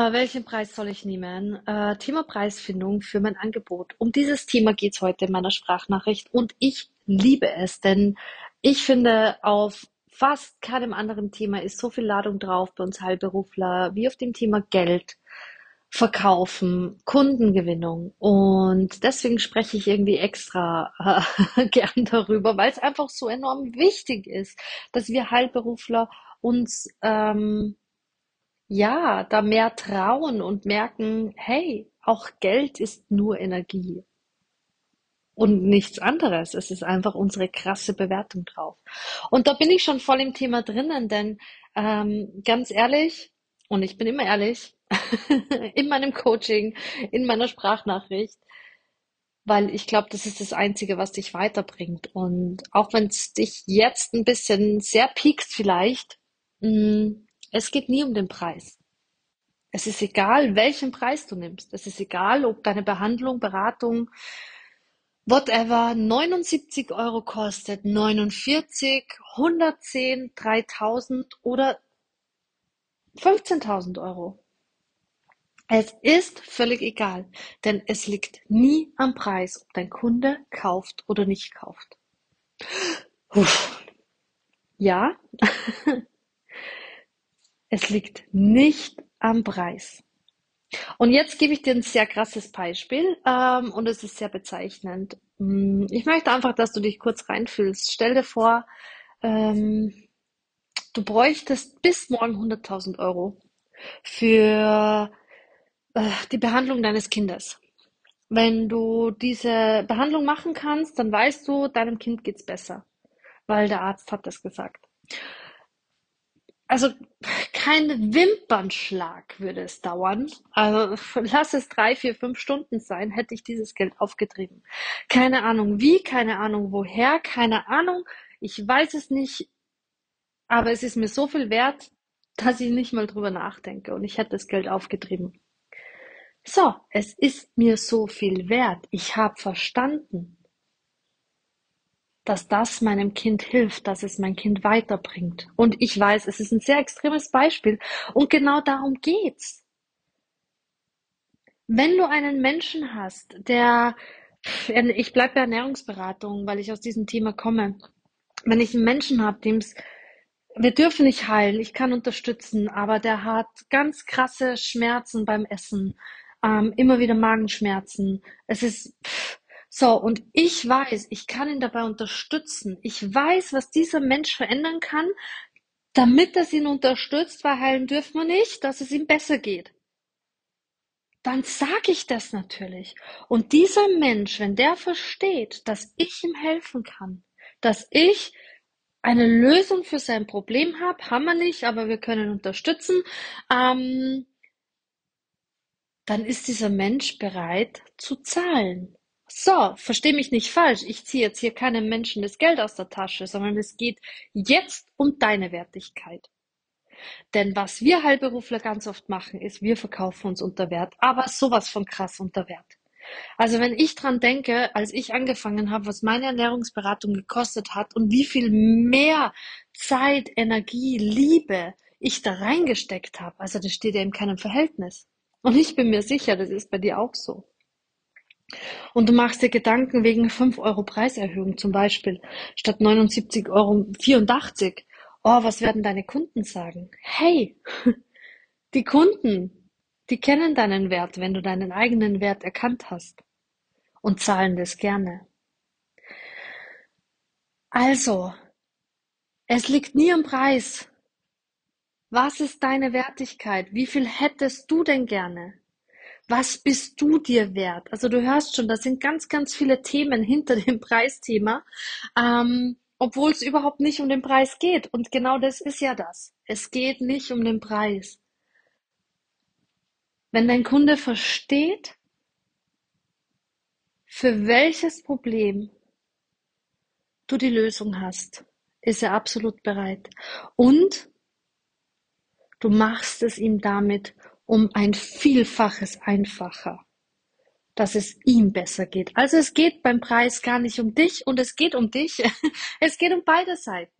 Äh, welchen Preis soll ich nehmen? Äh, Thema Preisfindung für mein Angebot. Um dieses Thema geht es heute in meiner Sprachnachricht und ich liebe es, denn ich finde, auf fast keinem anderen Thema ist so viel Ladung drauf bei uns Heilberufler wie auf dem Thema Geld, Verkaufen, Kundengewinnung. Und deswegen spreche ich irgendwie extra äh, gern darüber, weil es einfach so enorm wichtig ist, dass wir Heilberufler uns ähm, ja, da mehr trauen und merken, hey, auch Geld ist nur Energie und nichts anderes. Es ist einfach unsere krasse Bewertung drauf. Und da bin ich schon voll im Thema drinnen, denn ähm, ganz ehrlich, und ich bin immer ehrlich, in meinem Coaching, in meiner Sprachnachricht, weil ich glaube, das ist das Einzige, was dich weiterbringt. Und auch wenn es dich jetzt ein bisschen sehr piekst vielleicht, mh, mm, es geht nie um den Preis. Es ist egal, welchen Preis du nimmst. Es ist egal, ob deine Behandlung, Beratung, whatever 79 Euro kostet, 49, 110, 3000 oder 15.000 Euro. Es ist völlig egal, denn es liegt nie am Preis, ob dein Kunde kauft oder nicht kauft. Uff. Ja, Es liegt nicht am Preis. Und jetzt gebe ich dir ein sehr krasses Beispiel ähm, und es ist sehr bezeichnend. Mm, ich möchte einfach, dass du dich kurz reinfühlst. Stell dir vor, ähm, du bräuchtest bis morgen 100.000 Euro für äh, die Behandlung deines Kindes. Wenn du diese Behandlung machen kannst, dann weißt du, deinem Kind geht's besser, weil der Arzt hat das gesagt. Also kein Wimpernschlag würde es dauern. Also lass es drei, vier, fünf Stunden sein, hätte ich dieses Geld aufgetrieben. Keine Ahnung wie, keine Ahnung woher, keine Ahnung. Ich weiß es nicht, aber es ist mir so viel wert, dass ich nicht mal drüber nachdenke und ich hätte das Geld aufgetrieben. So, es ist mir so viel wert. Ich habe verstanden dass das meinem Kind hilft, dass es mein Kind weiterbringt. Und ich weiß, es ist ein sehr extremes Beispiel und genau darum geht's. Wenn du einen Menschen hast, der, ich bleibe bei Ernährungsberatung, weil ich aus diesem Thema komme. Wenn ich einen Menschen habe, dem es, wir dürfen nicht heilen, ich kann unterstützen, aber der hat ganz krasse Schmerzen beim Essen, ähm, immer wieder Magenschmerzen. Es ist, pff, so, und ich weiß, ich kann ihn dabei unterstützen. Ich weiß, was dieser Mensch verändern kann, damit es ihn unterstützt, weil heilen dürfen wir nicht, dass es ihm besser geht. Dann sage ich das natürlich. Und dieser Mensch, wenn der versteht, dass ich ihm helfen kann, dass ich eine Lösung für sein Problem habe, haben wir nicht, aber wir können unterstützen, ähm, dann ist dieser Mensch bereit zu zahlen. So, versteh mich nicht falsch. Ich ziehe jetzt hier keinem Menschen das Geld aus der Tasche, sondern es geht jetzt um deine Wertigkeit. Denn was wir Heilberufler ganz oft machen, ist, wir verkaufen uns unter Wert, aber sowas von krass unter Wert. Also wenn ich dran denke, als ich angefangen habe, was meine Ernährungsberatung gekostet hat und wie viel mehr Zeit, Energie, Liebe ich da reingesteckt habe, also das steht ja in keinem Verhältnis. Und ich bin mir sicher, das ist bei dir auch so. Und du machst dir Gedanken wegen 5 Euro Preiserhöhung zum Beispiel, statt 79 Euro 84. Oh, was werden deine Kunden sagen? Hey, die Kunden, die kennen deinen Wert, wenn du deinen eigenen Wert erkannt hast und zahlen das gerne. Also, es liegt nie am Preis. Was ist deine Wertigkeit? Wie viel hättest du denn gerne? Was bist du dir wert? Also du hörst schon, da sind ganz, ganz viele Themen hinter dem Preisthema, ähm, obwohl es überhaupt nicht um den Preis geht. Und genau das ist ja das. Es geht nicht um den Preis. Wenn dein Kunde versteht, für welches Problem du die Lösung hast, ist er absolut bereit. Und du machst es ihm damit um ein Vielfaches einfacher, dass es ihm besser geht. Also es geht beim Preis gar nicht um dich und es geht um dich. Es geht um beide Seiten.